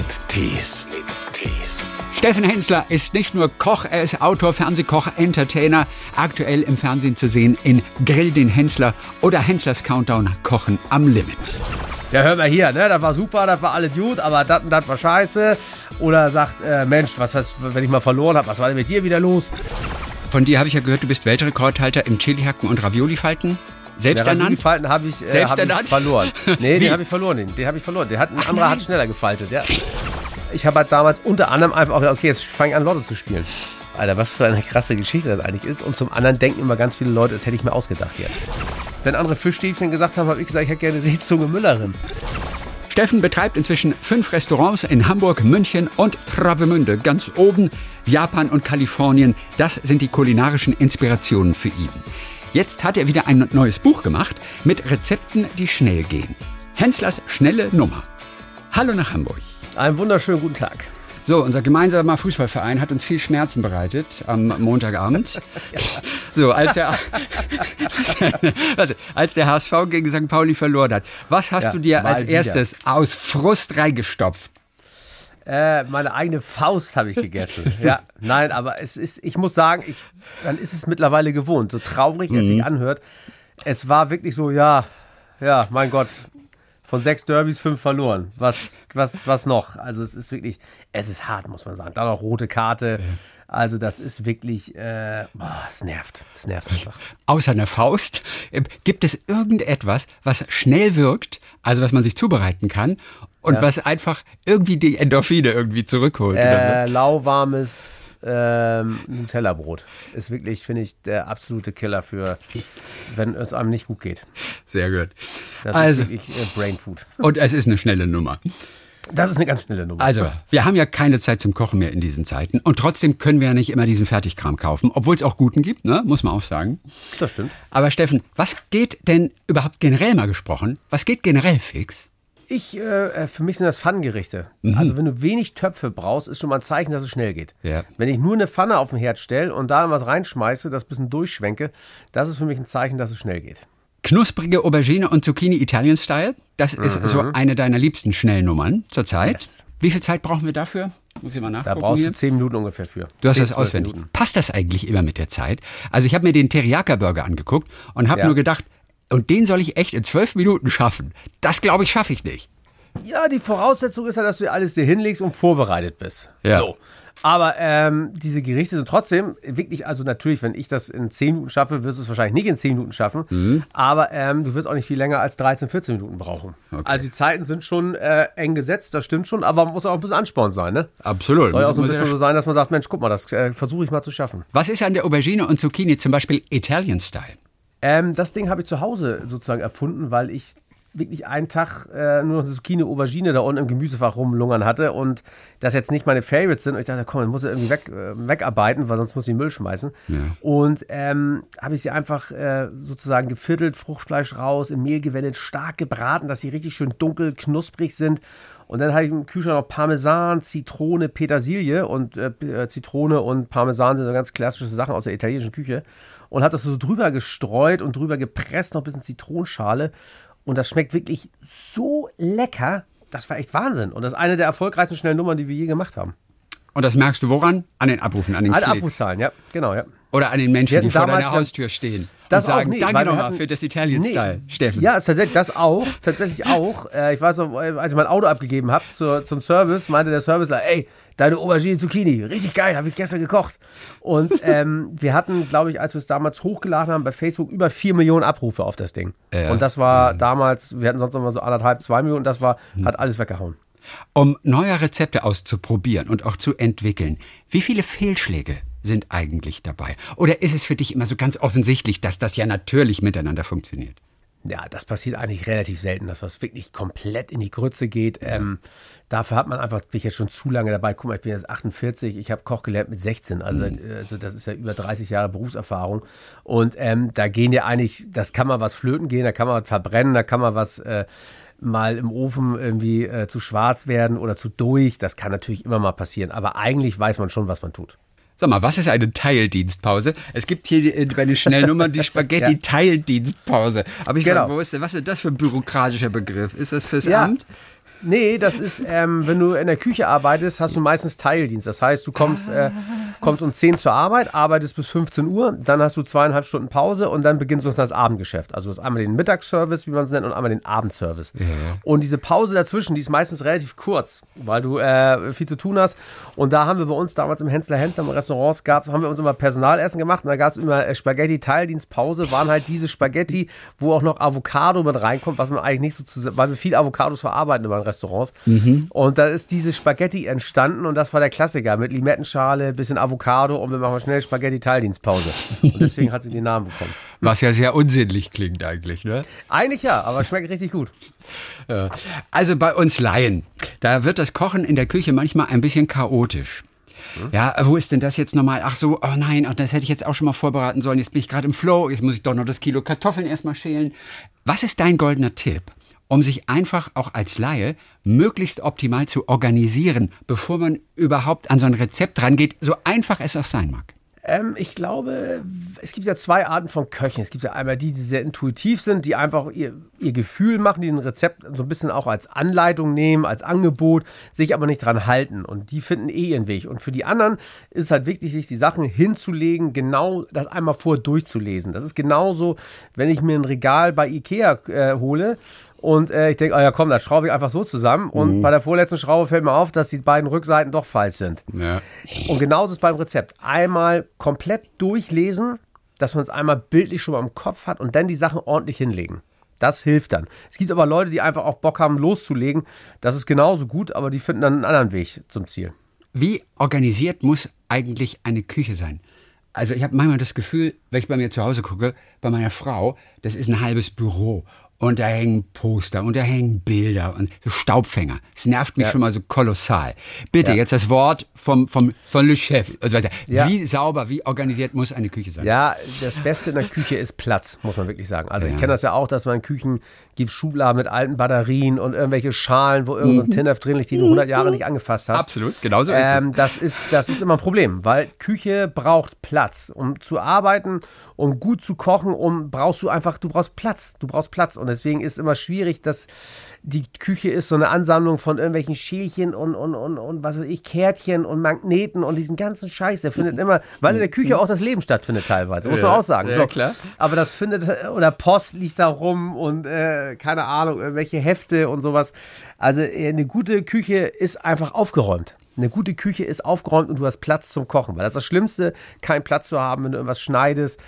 mit Tees. Steffen Hensler ist nicht nur Koch, er ist Autor, Fernsehkoch, Entertainer. Aktuell im Fernsehen zu sehen in Grill den Hensler oder Henslers Countdown Kochen am Limit. Ja, hör mal hier, ne? Das war super, das war alles gut, aber das und das war scheiße. Oder sagt, äh, Mensch, was heißt, wenn ich mal verloren habe, was war denn mit dir wieder los? Von dir habe ich ja gehört, du bist Weltrekordhalter im Chili-Hacken und Ravioli-Falten. Selbst Der ernannt? Falten habe ich, äh, Selbst hab ich verloren. Nee, den habe ich verloren. Den, den habe ich verloren. Der hat, ein anderer hat schneller gefaltet, ja. Ich habe halt damals unter anderem einfach auch gedacht, okay, jetzt fange ich an, Lotto zu spielen. Alter, was für eine krasse Geschichte das eigentlich ist. Und zum anderen denken immer ganz viele Leute, das hätte ich mir ausgedacht jetzt. Wenn andere Fischstäbchen gesagt haben, habe ich gesagt, ich hätte gerne Seezunge Müllerin. Steffen betreibt inzwischen fünf Restaurants in Hamburg, München und Travemünde. Ganz oben Japan und Kalifornien. Das sind die kulinarischen Inspirationen für ihn. Jetzt hat er wieder ein neues Buch gemacht mit Rezepten, die schnell gehen. Henslers schnelle Nummer. Hallo nach Hamburg. Einen wunderschönen guten Tag. So, unser gemeinsamer Fußballverein hat uns viel Schmerzen bereitet am Montagabend. So, als der, als der HSV gegen St. Pauli verloren hat. Was hast Ja, du dir als wieder. erstes aus Frust reingestopft? Äh, meine eigene Faust habe ich gegessen. ja, nein, aber es ist, ich muss sagen, ich, dann ist es mittlerweile gewohnt. So traurig es sich anhört. Es war wirklich so, ja, ja, mein Gott, von sechs Derbys fünf verloren. Was, was, was noch? Also es ist wirklich, es ist hart, muss man sagen. Dann noch rote Karte. Also das ist wirklich, äh, boah, es nervt. Es nervt einfach. Außer einer Faust, äh, gibt es irgendetwas, was schnell wirkt, also was man sich zubereiten kann und was einfach irgendwie die Endorphine irgendwie zurückholt? Äh, lauwarmes ähm, Nutella-Brot ist wirklich, finde ich, der absolute Killer für, wenn es einem nicht gut geht. Sehr gut. Das Also, ist wirklich äh, Brain Food. und es ist eine schnelle Nummer. Das ist eine ganz schnelle Nummer. Also, wir haben ja keine Zeit zum Kochen mehr in diesen Zeiten. Und trotzdem können wir ja nicht immer diesen Fertigkram kaufen, obwohl es auch guten gibt, ne? muss man auch sagen. das stimmt. Aber Steffen, was geht denn überhaupt generell mal gesprochen? Was geht generell fix? Ich, äh, für mich sind das Pfannengerichte. Also wenn du wenig Töpfe brauchst, ist schon mal ein Zeichen, dass es schnell geht. Ja. Wenn ich nur eine Pfanne auf den Herd stelle und da was reinschmeiße, das bisschen durchschwenke, das ist für mich ein Zeichen, dass es schnell geht. Knusprige Aubergine und Zucchini Italian Style. Das ist so eine deiner liebsten Schnellnummern zurzeit. Mhm. Yes. Wie viel Zeit brauchen wir dafür? Muss ich mal Da nachgucken. brauchst hier. du zehn Minuten ungefähr für. Du hast 10, das 12 auswendig. Minuten. Passt das eigentlich immer mit der Zeit? Also ich habe mir den Teriyaki-Burger angeguckt und habe Ja. nur gedacht, und den soll ich echt in zwölf Minuten schaffen. Das glaube ich, schaffe ich nicht. Ja, die Voraussetzung ist ja, dass du alles dir hinlegst und vorbereitet bist. Ja. So. Aber ähm, diese Gerichte sind trotzdem wirklich, also natürlich, wenn ich das in 10 Minuten schaffe, wirst du es wahrscheinlich nicht in 10 Minuten schaffen. Mhm. Aber ähm, du wirst auch nicht viel länger als 13, 14 Minuten brauchen. Also die Zeiten sind schon äh, eng gesetzt, das stimmt schon, aber muss auch ein bisschen Ansporn sein, ne? Absolut. Soll ja auch so ein bisschen so sein, dass man sagt, Mensch, guck mal, das äh, versuche ich mal zu schaffen. Was ist an der Aubergine und Zucchini zum Beispiel Italian Style? Ähm, das Ding habe ich zu Hause sozusagen erfunden, weil ich wirklich einen Tag äh, nur noch eine Zucchini, Aubergine da unten im Gemüsefach rumlungern hatte und das jetzt nicht meine Favorites sind. Und ich dachte, komm, dann muss ich irgendwie weg, äh, wegarbeiten, weil sonst muss ich Müll schmeißen. Und ähm, habe ich sie einfach äh, sozusagen geviertelt, Fruchtfleisch raus, im Mehl gewendet, stark gebraten, dass sie richtig schön dunkel, knusprig sind. Und dann habe ich im Kühlschrank noch Parmesan, Zitrone, Petersilie und äh, äh, Zitrone und Parmesan sind so ganz klassische Sachen aus der italienischen Küche. Und habe das so drüber gestreut und drüber gepresst, noch ein bisschen Zitronenschale. Und das schmeckt wirklich so lecker. Das war echt Wahnsinn. Und das ist eine der erfolgreichsten schnellen Nummern, die wir je gemacht haben. Und das merkst du woran? An den Abrufen, an den Alle Klicks. Abrufzahlen, ja, genau, ja. Oder an den Menschen, die vor deiner Haustür stehen Das und sagen, auch, nee, danke nochmal für das Italian Nee. Steffen. Ja, tatsächlich das auch, tatsächlich auch. Äh, ich weiß noch, äh, als ich mein Auto abgegeben habe zum Service, meinte der Serviceler, ey, deine Aubergine Zucchini, richtig geil, habe ich gestern gekocht. Und ähm, wir hatten, glaube ich, als wir es damals hochgeladen haben bei Facebook, über 4 Millionen Abrufe auf das Ding. Ja. Und das war damals, wir hatten sonst immer so anderthalb, zwei Millionen, das war, Hm. hat alles weggehauen. Um neue Rezepte auszuprobieren und auch zu entwickeln, wie viele Fehlschläge sind eigentlich dabei? Oder ist es für dich immer so ganz offensichtlich, dass das ja natürlich miteinander funktioniert? Ja, das passiert eigentlich relativ selten, dass was wirklich komplett in die Grütze geht. Ähm, dafür hat man einfach, bin ich jetzt schon zu lange dabei. Guck mal, ich bin jetzt 48, ich habe Koch gelernt mit 16. Also, äh, also das ist ja über 30 Jahre Berufserfahrung. Und ähm, da gehen ja eigentlich, das kann man was flöten gehen, da kann man was verbrennen, da kann man was äh, mal im Ofen irgendwie äh, zu schwarz werden oder zu durch. Das kann natürlich immer mal passieren. Aber eigentlich weiß man schon, was man tut. Sag mal, was ist eine Teildienstpause? Es gibt hier äh, bei den Schnellnummern die Spaghetti-Teildienstpause. Aber ich Genau. frage, wo ist denn, was ist das für ein bürokratischer Begriff? Ist das fürs Ja. Amt? Nee, das ist, ähm, wenn du in der Küche arbeitest, hast du meistens Teildienst. Das heißt, du kommst, äh, kommst um 10 zur Arbeit, arbeitest bis 15 Uhr, dann hast du zweieinhalb Stunden Pause und dann beginnt so das Abendgeschäft. Also du hast einmal den Mittagsservice, wie man es nennt, und einmal den Abendservice. Ja. Und diese Pause dazwischen, die ist meistens relativ kurz, weil du äh, viel zu tun hast. Und da haben wir bei uns damals im Hensler Hensler im Restaurants gehabt, haben wir uns immer Personalessen gemacht und da gab es immer äh, Spaghetti-Teildienstpause, waren halt diese Spaghetti, wo auch noch Avocado mit reinkommt, was man eigentlich nicht so zu, weil wir viel Avocados verarbeiten in meinen Restaurants. Mhm. Und da ist diese Spaghetti entstanden und das war der Klassiker mit Limettenschale, bisschen Avocado und wir machen schnell Spaghetti-Teildienstpause. Und deswegen hat sie den Namen bekommen. Was ja sehr unsinnlich klingt eigentlich, ne? Eigentlich ja, aber schmeckt richtig gut. Also bei uns Laien, da wird das Kochen in der Küche manchmal ein bisschen chaotisch. Hm? Ja, wo ist denn das jetzt nochmal? Ach so, oh nein, das hätte ich jetzt auch schon mal vorbereiten sollen. Jetzt bin ich gerade im Flow, jetzt muss ich doch noch das Kilo Kartoffeln erstmal schälen. Was ist dein goldener Tipp, um sich einfach auch als Laie möglichst optimal zu organisieren, bevor man überhaupt an so ein Rezept rangeht, so einfach es auch sein mag? Ähm, ich glaube, es gibt ja zwei Arten von Köchen. Es gibt ja einmal die, die sehr intuitiv sind, die einfach ihr, ihr Gefühl machen, die ein Rezept so ein bisschen auch als Anleitung nehmen, als Angebot, sich aber nicht dran halten. Und die finden eh ihren Weg. Und für die anderen ist es halt wichtig, sich die Sachen hinzulegen, genau das einmal vor durchzulesen. Das ist genauso, wenn ich mir ein Regal bei Ikea äh, hole und äh, ich denke, oh ja, komm, das schraube ich einfach so zusammen. Und mhm. bei der vorletzten Schraube fällt mir auf, dass die beiden Rückseiten doch falsch sind. Ja. Und genauso ist es beim Rezept. Einmal komplett durchlesen, dass man es einmal bildlich schon mal im Kopf hat und dann die Sachen ordentlich hinlegen. Das hilft dann. Es gibt aber Leute, die einfach auch Bock haben, loszulegen. Das ist genauso gut, aber die finden dann einen anderen Weg zum Ziel. Wie organisiert muss eigentlich eine Küche sein? Also ich habe manchmal das Gefühl, wenn ich bei mir zu Hause gucke, bei meiner Frau, das ist ein halbes Büro und da hängen Poster und da hängen Bilder und so Staubfänger. Es nervt mich ja. schon mal so kolossal. Bitte, ja. jetzt das Wort vom, vom, von Le Chef. Also, ja. Wie sauber, wie organisiert muss eine Küche sein? Ja, das Beste in der Küche ist Platz, muss man wirklich sagen. Also ich kenne das ja auch, dass man in Küchen gibt Schubladen mit alten Batterien und irgendwelche Schalen, wo irgendein so mhm. Tinnerf drin liegt, die du 100 Jahre nicht angefasst hast. Absolut, genauso ist ähm, es. Das ist, das ist immer ein Problem, weil Küche braucht Platz. Um zu arbeiten, um gut zu kochen, um brauchst du einfach, du brauchst Platz. Du brauchst Platz. Und deswegen ist es immer schwierig, dass die Küche ist so eine Ansammlung von irgendwelchen Schälchen und, und, und, und was weiß ich, Kärtchen und Magneten und diesen ganzen Scheiß. Der findet immer, weil in der Küche auch das Leben stattfindet teilweise, muss man auch sagen. Ja, so, klar. Aber das findet, oder Post liegt da rum und äh, keine Ahnung, irgendwelche Hefte und sowas. Also äh, eine gute Küche ist einfach aufgeräumt. Eine gute Küche ist aufgeräumt und du hast Platz zum Kochen. Weil das ist das Schlimmste, keinen Platz zu haben, wenn du irgendwas schneidest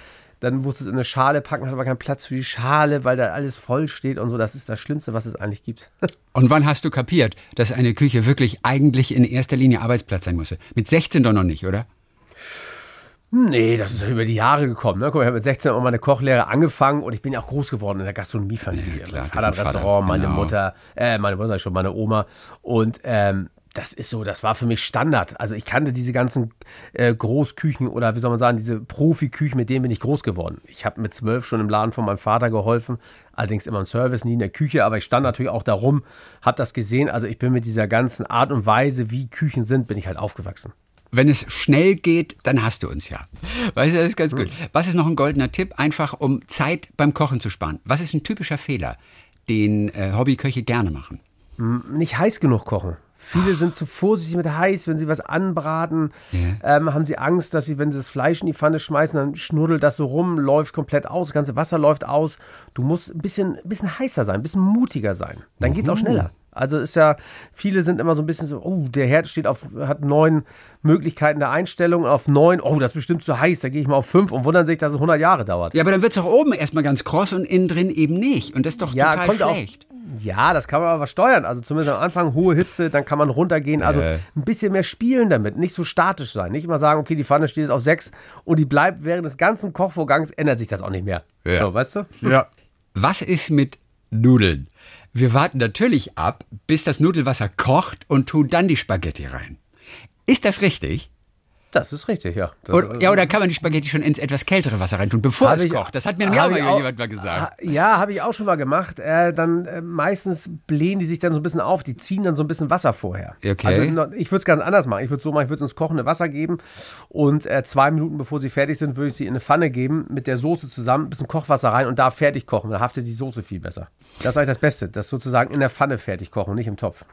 dann musst du eine Schale packen, hast aber keinen Platz für die Schale, weil da alles voll steht und so. Das ist das Schlimmste, was es eigentlich gibt. und wann hast du kapiert, dass eine Küche wirklich eigentlich in erster Linie Arbeitsplatz sein muss? Mit 16 doch noch nicht, oder? Nee, das ist über die Jahre gekommen. Ne? Guck mal, ich habe mit 16 auch meine Kochlehre angefangen und ich bin ja auch groß geworden in der Gastronomiefamilie. Ja, mein Vater hat Restaurant, meine genau. Mutter, äh, meine Mutter schon, meine Oma. Und ähm, das ist so, das war für mich Standard. Also ich kannte diese ganzen äh, Großküchen oder wie soll man sagen, diese Profiküchen, mit denen bin ich groß geworden. Ich habe mit zwölf schon im Laden von meinem Vater geholfen, allerdings immer im Service, nie in der Küche, aber ich stand natürlich auch darum, habe das gesehen. Also ich bin mit dieser ganzen Art und Weise, wie Küchen sind, bin ich halt aufgewachsen. Wenn es schnell geht, dann hast du uns ja. Weißt du, das ist ganz gut. Was ist noch ein goldener Tipp, einfach um Zeit beim Kochen zu sparen? Was ist ein typischer Fehler, den äh, Hobbyköche gerne machen? Hm, nicht heiß genug kochen. Viele sind zu vorsichtig mit heiß, wenn sie was anbraten, yeah. ähm, haben sie Angst, dass sie, wenn sie das Fleisch in die Pfanne schmeißen, dann schnuddelt das so rum, läuft komplett aus, das ganze Wasser läuft aus. Du musst ein bisschen, ein bisschen heißer sein, ein bisschen mutiger sein. Dann mhm. geht es auch schneller. Also ist ja, viele sind immer so ein bisschen so, oh, der Herd steht auf, hat neun Möglichkeiten der Einstellung, auf neun, oh, das ist bestimmt zu heiß, da gehe ich mal auf fünf und wundern sich, dass es 100 Jahre dauert. Ja, aber dann wird es auch oben erstmal ganz kross und innen drin eben nicht. Und das ist doch ja, total schlecht. Auf, ja, das kann man aber steuern. Also zumindest am Anfang hohe Hitze, dann kann man runtergehen. Also äh. ein bisschen mehr spielen damit, nicht so statisch sein. Nicht immer sagen, okay, die Pfanne steht jetzt auf sechs und die bleibt während des ganzen Kochvorgangs, ändert sich das auch nicht mehr. Ja. So, weißt du? Ja. Was ist mit Nudeln? Wir warten natürlich ab, bis das Nudelwasser kocht und tun dann die Spaghetti rein. Ist das richtig? Das ist richtig, ja. Das, oder, ja, oder kann man die Spaghetti schon ins etwas kältere Wasser reintun, bevor es kocht? Das hat mir auch mal jemand mal gesagt. Ja, habe ich auch schon mal gemacht. Äh, dann äh, meistens blähen die sich dann so ein bisschen auf. Die ziehen dann so ein bisschen Wasser vorher. Okay. Also ich würde es ganz anders machen. Ich würde es so machen, ich würde ins kochende Wasser geben und äh, zwei Minuten bevor sie fertig sind, würde ich sie in eine Pfanne geben mit der Soße zusammen, ein bisschen Kochwasser rein und da fertig kochen. Dann haftet die Soße viel besser. Das ist eigentlich das Beste, das sozusagen in der Pfanne fertig kochen, nicht im Topf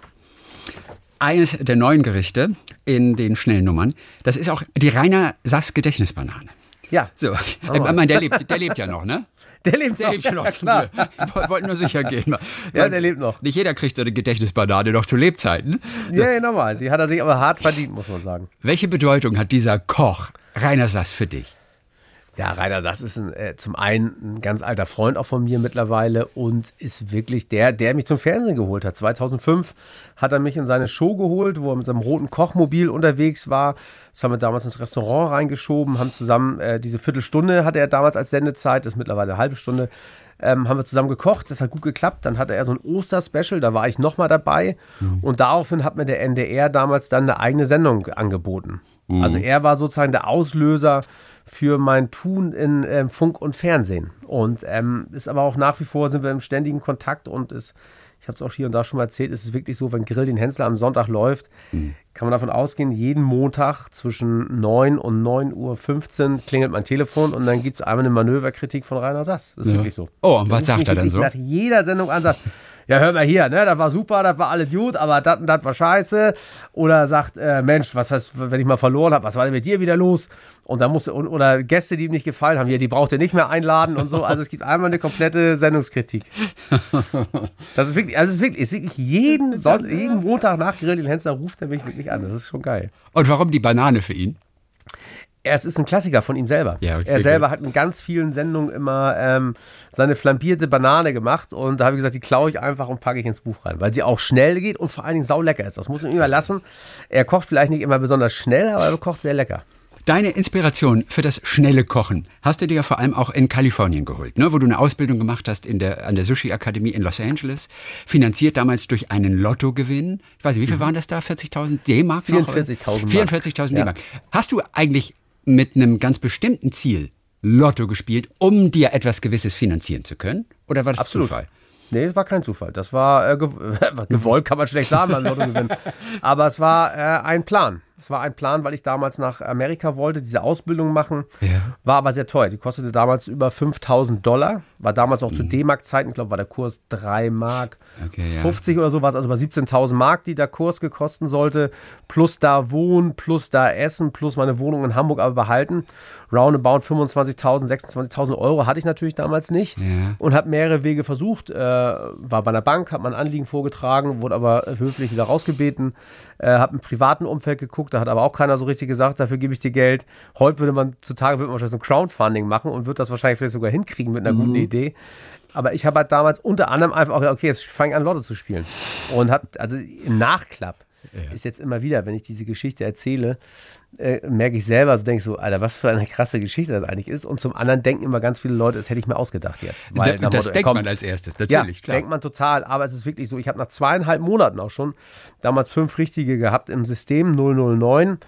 eines der neuen Gerichte in den Schnellnummern. Das ist auch die Rainer Sass Gedächtnisbanane. Ja. So, oh. ich meine, der lebt, der lebt ja noch, ne? Der lebt der noch. Lebt schon noch ja, klar. Ich wollte nur sicher gehen. Ja, der lebt noch. Nicht jeder kriegt so eine Gedächtnisbanane noch zu Lebzeiten. So. Ja, normal. Die hat er sich aber hart verdient, muss man sagen. Welche Bedeutung hat dieser Koch Rainer Sass für dich? Ja, Rainer Sass ist ein, äh, zum einen ein ganz alter Freund auch von mir mittlerweile und ist wirklich der, der mich zum Fernsehen geholt hat. 2005 hat er mich in seine Show geholt, wo er mit seinem roten Kochmobil unterwegs war. Das haben wir damals ins Restaurant reingeschoben, haben zusammen äh, diese Viertelstunde hatte er damals als Sendezeit, das ist mittlerweile eine halbe Stunde. Ähm, haben wir zusammen gekocht, das hat gut geklappt. Dann hatte er so ein Oster-Special, da war ich nochmal dabei. Mhm. Und daraufhin hat mir der NDR damals dann eine eigene Sendung angeboten. Mhm. Also er war sozusagen der Auslöser für mein Tun in ähm, Funk und Fernsehen. Und ähm, ist aber auch nach wie vor sind wir im ständigen Kontakt und ist, ich habe es auch hier und da schon mal erzählt, ist es wirklich so, wenn Grill den Hensler am Sonntag läuft, mhm. kann man davon ausgehen, jeden Montag zwischen 9 und 9.15 Uhr klingelt mein Telefon und dann gibt es einmal eine Manöverkritik von Rainer Sass. Das ist ja. wirklich so. Oh, und was sagt er dann so? Nach jeder Sendung an sagt, ja, hör mal hier, ne, das war super, das war alles gut, aber das und das war scheiße. Oder sagt, äh, Mensch, was heißt, wenn ich mal verloren habe, was war denn mit dir wieder los? Und dann musste, oder Gäste, die ihm nicht gefallen haben, hier, die braucht ihr nicht mehr einladen und so. Also es gibt einmal eine komplette Sendungskritik. Das ist wirklich, also es ist wirklich, ist wirklich jeden, Son jeden Montag nach Grill Hensler ruft er mich wirklich an. Das ist schon geil. Und warum die Banane für ihn? Es ist ein Klassiker von ihm selber. Ja, okay, er selber hat in ganz vielen Sendungen immer ähm, seine flambierte Banane gemacht und da habe ich gesagt, die klaue ich einfach und packe ich ins Buch rein, weil sie auch schnell geht und vor allen Dingen saulecker ist. Das muss man ihm überlassen. Er kocht vielleicht nicht immer besonders schnell, aber er kocht sehr lecker. Deine Inspiration für das schnelle Kochen hast du dir ja vor allem auch in Kalifornien geholt, ne? wo du eine Ausbildung gemacht hast in der, an der Sushi-Akademie in Los Angeles, finanziert damals durch einen Lottogewinn. Ich weiß nicht, wie viel mhm. waren das da? 40.000 D-Mark? 44.000 44.000 D-Mark. Hast du eigentlich mit einem ganz bestimmten Ziel Lotto gespielt, um dir etwas Gewisses finanzieren zu können? Oder war das Absolut. Zufall? Nee, das war kein Zufall. Das war äh, gewollt, kann man schlecht sagen beim Lotto gewinnen. Aber es war äh, ein Plan. Es war ein Plan, weil ich damals nach Amerika wollte, diese Ausbildung machen. Ja. War aber sehr teuer. Die kostete damals über 5000 Dollar. War damals auch mhm. zu D-Mark-Zeiten. Ich glaube, war der Kurs 3 Mark okay, ja. 50 oder so. War also bei 17.000 Mark, die der Kurs gekosten sollte. Plus da wohnen, plus da essen, plus meine Wohnung in Hamburg aber behalten. Roundabout 25.000, 26.000 Euro hatte ich natürlich damals nicht. Ja. Und habe mehrere Wege versucht. Äh, war bei einer Bank, habe mein Anliegen vorgetragen, wurde aber höflich wieder rausgebeten. Äh, habe im privaten Umfeld geguckt, da hat aber auch keiner so richtig gesagt, dafür gebe ich dir Geld. Heute würde man, zutage würde man wahrscheinlich so ein Crowdfunding machen und wird das wahrscheinlich vielleicht sogar hinkriegen mit einer mhm. guten Idee. Aber ich habe halt damals unter anderem einfach auch gedacht, okay, jetzt fange ich an, Lotto zu spielen. Und habe, also im Nachklapp, ja. ist jetzt immer wieder, wenn ich diese Geschichte erzähle, äh, merke ich selber, so denke ich so, Alter, was für eine krasse Geschichte das eigentlich ist. Und zum anderen denken immer ganz viele Leute, das hätte ich mir ausgedacht jetzt. Weil, da, das Motto, denkt komm, man als erstes, natürlich, ja, klar. denkt man total, aber es ist wirklich so, ich habe nach zweieinhalb Monaten auch schon damals fünf richtige gehabt im System 009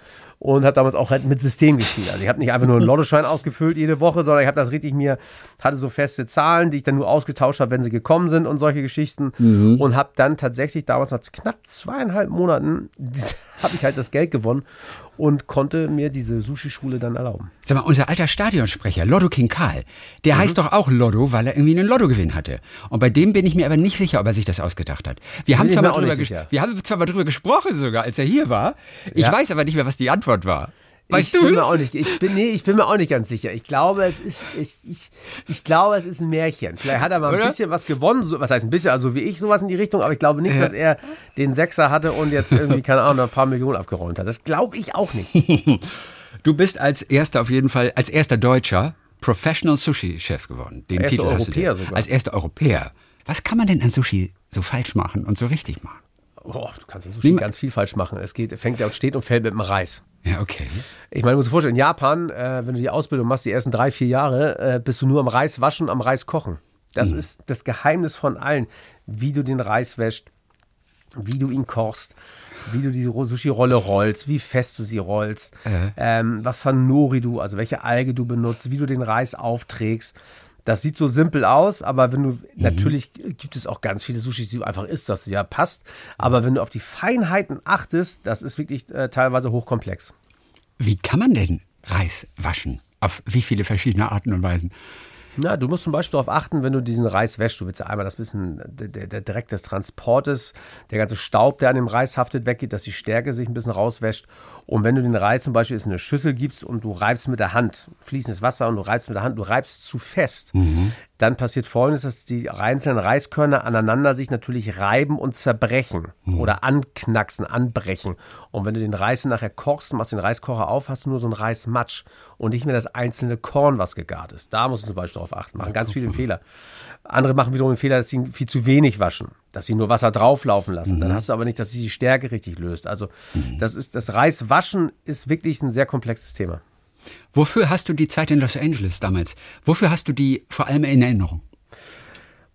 und habe damals auch halt mit System gespielt. Also ich habe nicht einfach nur einen Lottoschein ausgefüllt jede Woche, sondern ich habe das richtig mir, hatte so feste Zahlen, die ich dann nur ausgetauscht habe, wenn sie gekommen sind und solche Geschichten. Mhm. Und habe dann tatsächlich damals nach knapp zweieinhalb Monaten habe ich halt das Geld gewonnen und konnte mir diese Sushi-Schule dann erlauben. Sag mal, unser alter Stadionsprecher, Lotto King Karl, der mhm. heißt doch auch Lotto, weil er irgendwie einen Lottogewinn hatte. Und bei dem bin ich mir aber nicht sicher, ob er sich das ausgedacht hat. Wir, haben zwar, mal drüber wir haben zwar mal drüber gesprochen sogar, als er hier war. Ich ja. weiß aber nicht mehr, was die Antwort war. Weißt ich du bin mir auch nicht, ich bin, nee, ich bin mir auch nicht ganz sicher. Ich glaube, es ist, ich, ich, ich glaube, es ist ein Märchen. Vielleicht hat er mal ein Oder? bisschen was gewonnen, so, was heißt ein bisschen, also wie ich, sowas in die Richtung, aber ich glaube nicht, dass er den Sechser hatte und jetzt irgendwie, keine Ahnung, ein paar Millionen abgeräumt hat. Das glaube ich auch nicht. du bist als erster auf jeden Fall, als erster Deutscher Professional Sushi-Chef geworden. Den Titel Europäer sogar. Als erster Europäer. Was kann man denn an Sushi so falsch machen und so richtig machen? Oh, du kannst an Sushi ganz viel falsch machen. Es geht, fängt ja und steht und fällt mit dem Reis. Ja, okay. Ich meine, du musst dir vorstellen, in Japan, äh, wenn du die Ausbildung machst, die ersten drei, vier Jahre, äh, bist du nur am Reis waschen, am Reis kochen. Das mhm. ist das Geheimnis von allen, wie du den Reis wäscht, wie du ihn kochst, wie du die Sushi-Rolle rollst, wie fest du sie rollst, Äh. ähm, was für Nori du, also welche Alge du benutzt, wie du den Reis aufträgst. Das sieht so simpel aus, aber wenn du, natürlich gibt es auch ganz viele Sushis, die du einfach isst, das ja passt. Aber wenn du auf die Feinheiten achtest, das ist wirklich äh, teilweise hochkomplex. Wie kann man denn Reis waschen? Auf wie viele verschiedene Arten und Weisen? Na, du musst zum Beispiel darauf achten, wenn du diesen Reis wäschst, du willst ja einmal das bisschen der, der, Dreck des Transportes, der ganze Staub, der an dem Reis haftet, weggeht, dass die Stärke sich ein bisschen rauswäscht. Und wenn du den Reis zum Beispiel in eine Schüssel gibst und du reibst mit der Hand, fließendes Wasser und du reibst mit der Hand, du reibst zu fest, dann passiert folgendes, dass die einzelnen Reiskörner aneinander sich natürlich reiben und zerbrechen oder anknacksen, anbrechen. Und wenn du den Reis nachher kochst, machst den Reiskocher auf, hast du nur so einen Reismatsch und nicht mehr das einzelne Korn, was gegart ist. Da musst du zum Beispiel darauf achten. Machen ganz viele Fehler. Andere machen wiederum den Fehler, dass sie viel zu wenig waschen, dass sie nur Wasser drauflaufen lassen. Dann hast du aber nicht, dass sie die Stärke richtig löst. Also das ist das Reiswaschen ist wirklich ein sehr komplexes Thema. Wofür hast du die Zeit in Los Angeles damals? Wofür hast du die vor allem in Erinnerung?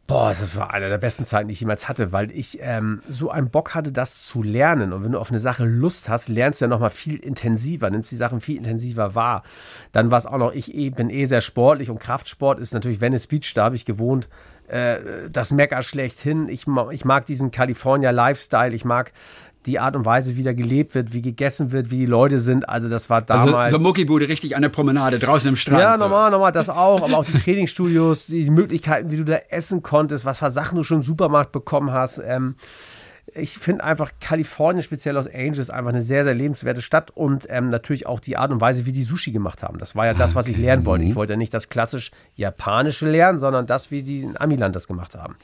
Boah, das war eine der besten Zeiten, die ich jemals hatte, weil ich ähm, so einen Bock hatte, das zu lernen. Und wenn du auf eine Sache Lust hast, lernst du ja nochmal viel intensiver, nimmst die Sachen viel intensiver wahr. Dann war es auch noch, ich eh, bin eh sehr sportlich und Kraftsport ist natürlich Venice Beach, da habe ich gewohnt. Äh, das Mecker schlechthin. Ich, ich mag diesen California Lifestyle, ich mag die Art und Weise, wie da gelebt wird, wie gegessen wird, wie die Leute sind. Also das war damals... Also so Muckibude richtig an der Promenade draußen im Strand. Ja, so. normal, normal, das auch. Aber auch die Trainingsstudios, die Möglichkeiten, wie du da essen konntest, was für Sachen du schon im Supermarkt bekommen hast. Ähm, ich finde einfach Kalifornien, speziell Los Angeles, einfach eine sehr, sehr lebenswerte Stadt und ähm, natürlich auch die Art und Weise, wie die Sushi gemacht haben. Das war ja das, was ich lernen wollte. Ich wollte ja nicht das klassisch Japanische lernen, sondern das, wie die in Amiland das gemacht haben.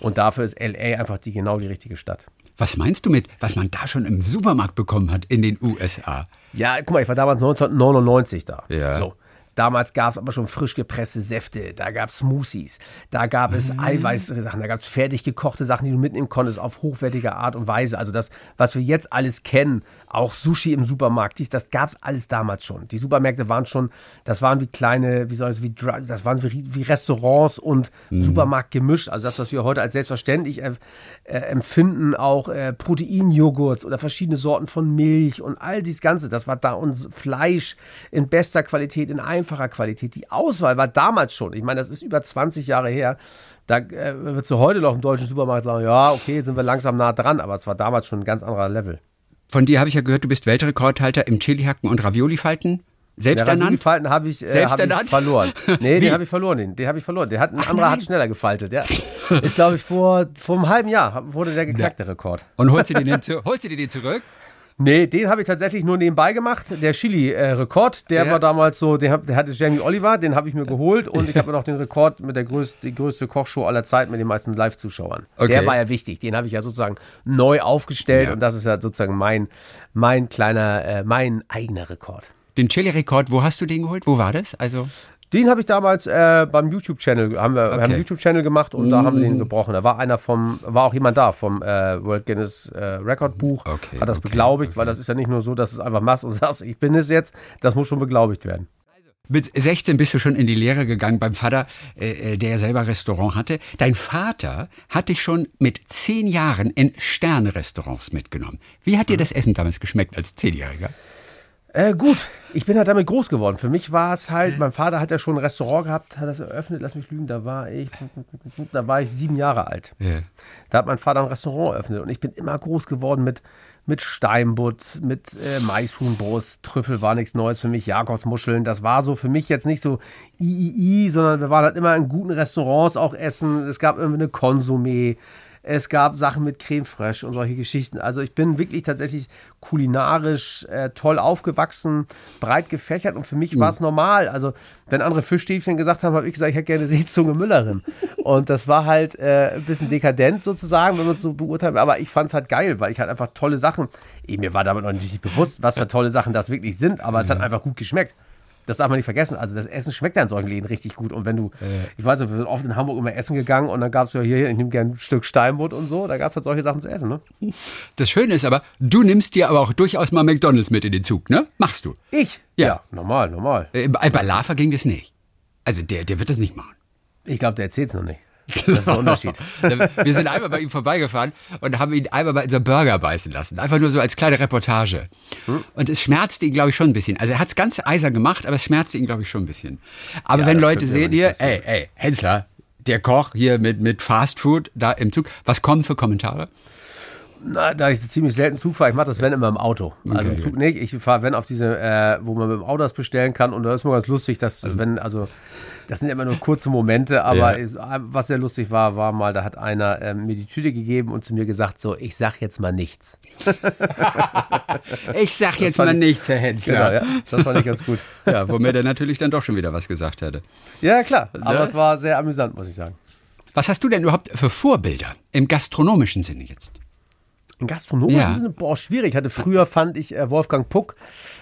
Und dafür ist LA einfach die genau die richtige Stadt. Was meinst du mit, was man da schon im Supermarkt bekommen hat in den USA? Ja, guck mal, ich war damals 1999 da. Ja. So. Damals gab es aber schon frisch gepresste Säfte, da gab es Smoothies, da gab es Mhm. Eiweißsachen, da gab es fertig gekochte Sachen, die du mitnehmen konntest auf hochwertige Art und Weise. Also das, was wir jetzt alles kennen, auch Sushi im Supermarkt, dies, das gab es alles damals schon. Die Supermärkte waren schon, das waren wie kleine, wie soll ich wie, das waren wie, wie Restaurants und Mhm. Supermarkt gemischt. Also das, was wir heute als selbstverständlich äh, äh, empfinden, auch äh, Proteinjoghurts oder verschiedene Sorten von Milch und all dies Ganze, das war da uns Fleisch in bester Qualität, in einfacher Qualität. Die Auswahl war damals schon, ich meine, das ist über 20 Jahre her. Da äh, würdest du heute noch im deutschen Supermarkt sagen, ja, okay, jetzt sind wir langsam nah dran, aber es war damals schon ein ganz anderer Level. Von dir habe ich ja gehört, du bist Weltrekordhalter im Chilihacken und Ravioli-Falten. Selbst Der ernannt? Falten habe ich, äh, hab ich verloren. Nee, den habe ich verloren. Den, den habe ich verloren. Der hat, ein anderer hat schneller gefaltet. Ja. Ist, glaube ich, vor, vor einem halben Jahr wurde der geknackt, der Rekord. Und holst du dir den, holst du dir den zurück? Nee, den habe ich tatsächlich nur nebenbei gemacht. Der Chili-Rekord, der Ja. war damals so, den, hab, der hatte Jamie Oliver, den habe ich mir geholt und ich habe noch den Rekord mit der größten, die größte Kochshow aller Zeit mit den meisten Live-Zuschauern. Okay. Der war ja wichtig, den habe ich ja sozusagen neu aufgestellt Ja. und das ist ja sozusagen mein, mein kleiner, äh, mein eigener Rekord. Den Chili-Rekord, wo hast du den geholt? Wo war das? Also, Den habe ich damals äh, beim YouTube-Channel, haben wir, wir haben Okay. einen YouTube-Channel gemacht und da haben wir den gebrochen. Da war einer vom, war auch jemand da vom äh, World Guinness äh, Rekordbuch, Okay, hat das okay, beglaubigt, okay. weil das ist ja nicht nur so, dass du es einfach machst und sagst, ich bin es jetzt, das muss schon beglaubigt werden. mit 16 bist du schon in die Lehre gegangen beim Vater, äh, äh, der ja selber Restaurant hatte. Dein Vater hat dich schon mit zehn Jahren in Sterne-Restaurants mitgenommen. Wie hat dir das Essen damals geschmeckt als Zehnjähriger? Äh, gut, ich bin halt damit groß geworden. Für mich war es halt, mein Vater hat ja schon ein Restaurant gehabt, hat das eröffnet, lass mich lügen, da war ich, da war ich sieben Jahre alt. Ja. Da hat mein Vater ein Restaurant eröffnet und ich bin immer groß geworden mit, mit Steinbutt, mit äh, Maishuhnbrust, Trüffel war nichts Neues für mich, Jakobsmuscheln. Das war so für mich jetzt nicht so III, sondern wir waren halt immer in guten Restaurants auch essen. Es gab irgendwie eine Konsumé. Es gab Sachen mit Creme fraiche und solche Geschichten. Also ich bin wirklich tatsächlich kulinarisch äh, toll aufgewachsen, breit gefächert und für mich war es normal. Also wenn andere Fischstäbchen gesagt haben, habe ich gesagt, ich hätte gerne Seezunge Müllerin. Und das war halt äh, ein bisschen dekadent sozusagen, wenn man es so beurteilt. Aber ich fand es halt geil, weil ich halt einfach tolle Sachen, eh, mir war damit noch nicht bewusst, was für tolle Sachen das wirklich sind, aber es hat einfach gut geschmeckt. Das darf man nicht vergessen. Also das Essen schmeckt ja in solchen Läden richtig gut. Und wenn du, ich weiß nicht, wir sind oft in Hamburg immer essen gegangen und dann gab es ja hier, ich nehme gerne ein Stück Steinbutt und so, da gab es halt solche Sachen zu essen, ne? Das Schöne ist aber, du nimmst dir aber auch durchaus mal McDonalds mit in den Zug, ne? Machst du. Ich? Ja. normal, normal. Äh, Bei bei Lava ging das nicht. Also der, der wird das nicht machen. Ich glaube, der erzählt es noch nicht. Das ist der Unterschied. Wir sind einmal bei ihm vorbeigefahren und haben ihn einmal bei unserem Burger beißen lassen. Einfach nur so als kleine Reportage. Und es schmerzte ihn, glaube ich, schon ein bisschen. Also er hat es ganz eisern gemacht, aber es schmerzte ihn, glaube ich, schon ein bisschen. Aber Ja, wenn Leute sehen hier, ey, ey, Hensler, der Koch hier mit, mit Fast Food da im Zug, was kommen für Kommentare? Na, da ich ziemlich selten Zug fahre, ich mache das wenn immer im Auto. Also im Zug nicht. Ich fahre wenn auf diese, äh, wo man mit dem Auto das bestellen kann. Und da ist mir ganz lustig, dass wenn, also das sind immer nur kurze Momente, aber Ja. es- was sehr lustig war, war mal, da hat einer ähm, mir die Tüte gegeben und zu mir gesagt, so, ich sag jetzt mal nichts. Ich sag jetzt mal ich- nichts, Herr Genau, Hensler. ja, das fand ich ganz gut. Ja, wo mir dann natürlich dann doch schon wieder was gesagt hätte. Ja, klar. Aber Ne? es war sehr amüsant, muss ich sagen. Was hast du denn überhaupt für Vorbilder im gastronomischen Sinne jetzt? Im gastronomischen Ja. Sinne, boah, schwierig. Hatte früher fand ich äh, Wolfgang Puck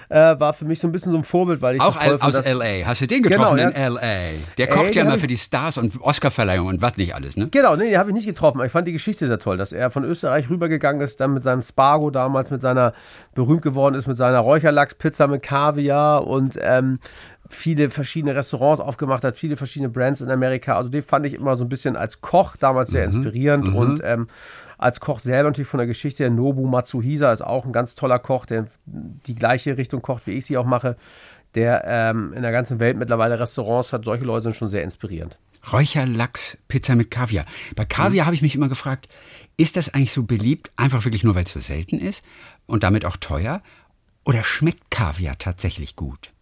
äh, war für mich so ein bisschen so ein Vorbild, weil ich Auch das aus dass- L.A. Hast du den getroffen Genau, in ja. L.A.? Der kocht ja ich- für die Stars und Oscarverleihung und was nicht alles, ne? Genau, nee, den habe ich nicht getroffen. aber Ich fand die Geschichte sehr toll, dass er von Österreich rübergegangen ist, dann mit seinem Spargo damals mit seiner berühmt geworden ist, mit seiner Räucherlachspizza mit Kaviar und ähm, viele verschiedene Restaurants aufgemacht hat, viele verschiedene Brands in Amerika. Also den fand ich immer so ein bisschen als Koch damals sehr inspirierend und ähm, als Koch selber natürlich von der Geschichte. her, Nobu Matsuhisa ist auch ein ganz toller Koch, der die gleiche Richtung kocht, wie ich sie auch mache. Der ähm, in der ganzen Welt mittlerweile Restaurants hat. Solche Leute sind schon sehr inspirierend. Räucherlachs, Pizza mit Kaviar. Bei Kaviar Mhm. habe ich mich immer gefragt, ist das eigentlich so beliebt, einfach wirklich nur, weil es so selten ist und damit auch teuer? Oder schmeckt Kaviar tatsächlich gut?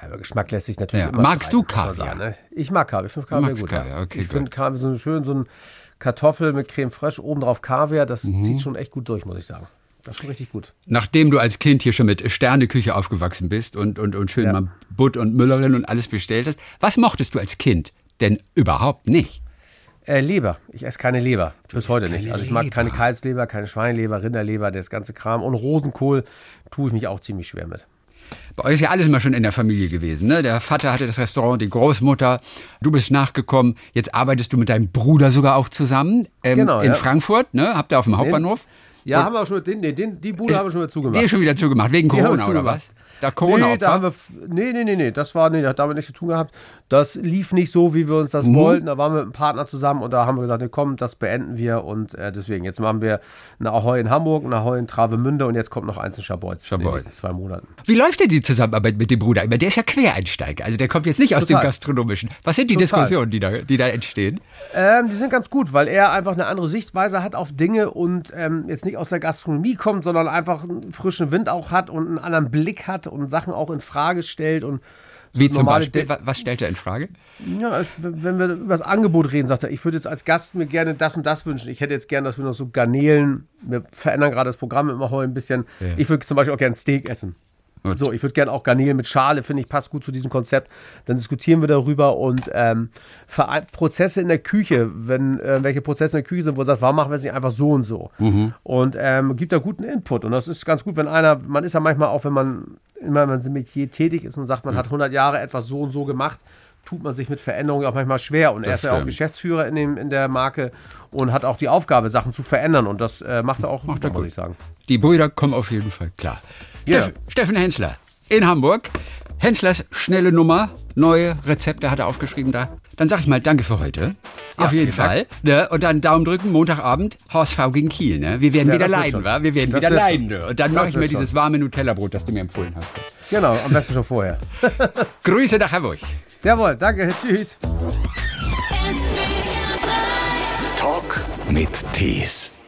Ja, über Geschmack lässt sich natürlich Ja, immer magst streiten, du Kaviar? ne? Ich mag Kaviar. Ich finde Kaviar gut. Kaviar, okay, ich finde Kaviar so schön, so ein Kartoffel mit Creme fraiche, obendrauf Kaviar, das Mhm. zieht schon echt gut durch, muss ich sagen. Das ist schon richtig gut. Nachdem du als Kind hier schon mit Sterneküche aufgewachsen bist und, und, und schön Ja. mal Butt und Müllerin und alles bestellt hast, was mochtest du als Kind denn überhaupt nicht? Äh, Leber. Ich esse keine Leber. Bis heute nicht. Also ich mag Leber. keine Kalbsleber, keine Schweinleber, Rinderleber, das ganze Kram. Und Rosenkohl tue ich mich auch ziemlich schwer mit. Bei euch ist ja alles mal schon in der Familie gewesen. Ne? Der Vater hatte das Restaurant, die Großmutter. Du bist nachgekommen. Jetzt arbeitest du mit deinem Bruder sogar auch zusammen ähm, Genau, in ja. Frankfurt. Ne? Habt ihr auf dem Hauptbahnhof? Ja, haben wir auch schon, den, den, den, die Bude haben wir schon wieder zugemacht. Die schon wieder zugemacht, wegen Die Corona oder was? Da Corona nee, da haben wir, nee, nee, nee, nee, das war, nee, das hat damit nichts zu tun gehabt. Das lief nicht so, wie wir uns das Mhm. wollten. Da waren wir mit einem Partner zusammen und da haben wir gesagt, nee, komm, das beenden wir und äh, deswegen, jetzt machen wir eine Ahoi in Hamburg, eine Ahoi in Travemünde und jetzt kommt noch eins in Schabolz in den nächsten zwei Monaten. Wie läuft denn die Zusammenarbeit mit dem Bruder? Ich meine, Der ist ja Quereinsteiger. Also der kommt jetzt nicht aus dem Total. Gastronomischen. Was sind die Total. Diskussionen, die da, die da entstehen? Ähm, die sind ganz gut, weil er einfach eine andere Sichtweise hat auf Dinge und ähm, jetzt nicht aus der Gastronomie kommt, sondern einfach einen frischen Wind auch hat und einen anderen Blick hat und Sachen auch in Frage stellt und so Wie zum Beispiel, De- wa- was stellt er in Frage? Ja, wenn wir über das Angebot reden, sagt er, ich würde jetzt als Gast mir gerne das und das wünschen. Ich hätte jetzt gerne, dass wir noch so Garnelen, wir verändern gerade das Programm immer heute ein bisschen. Ja. Ich würde zum Beispiel auch gerne Steak essen. Gut. So, ich würde gerne auch Garnelen mit Schale, finde ich, passt gut zu diesem Konzept. Dann diskutieren wir darüber und ähm, Prozesse in der Küche, wenn äh, welche Prozesse in der Küche sind, wo er sagt, warum machen wir es nicht einfach so und so? Und ähm, gibt da guten Input. Und das ist ganz gut, wenn einer, man ist ja manchmal auch, wenn man immer man im Metier tätig ist und sagt, man hat 100 Jahre etwas so und so gemacht, tut man sich mit Veränderungen auch manchmal schwer. Und er ist ja auch stimmt. Geschäftsführer in, dem, in der Marke und hat auch die Aufgabe, Sachen zu verändern. Und das äh, macht er auch macht er muss gut. ich sagen. Die Brüder kommen auf jeden Fall klar. Ja. Steff, Steffen Hensler in Hamburg. Henslers schnelle Nummer, neue Rezepte hat er aufgeschrieben da. Dann sag ich mal Danke für heute. auf jeden Fall. Ne? Und dann Daumen drücken, Montagabend, HSV gegen Kiel. Ne? Wir werden Ja, wieder leiden, wa? Wir werden Das wieder leiden. Ne? Und dann mache ich mir schon. dieses warme Nutella-Brot, das du mir empfohlen hast. Genau, am besten schon vorher. Grüße nach Hamburg. Jawohl, danke, tschüss. SWR 3 Talk mit Tees.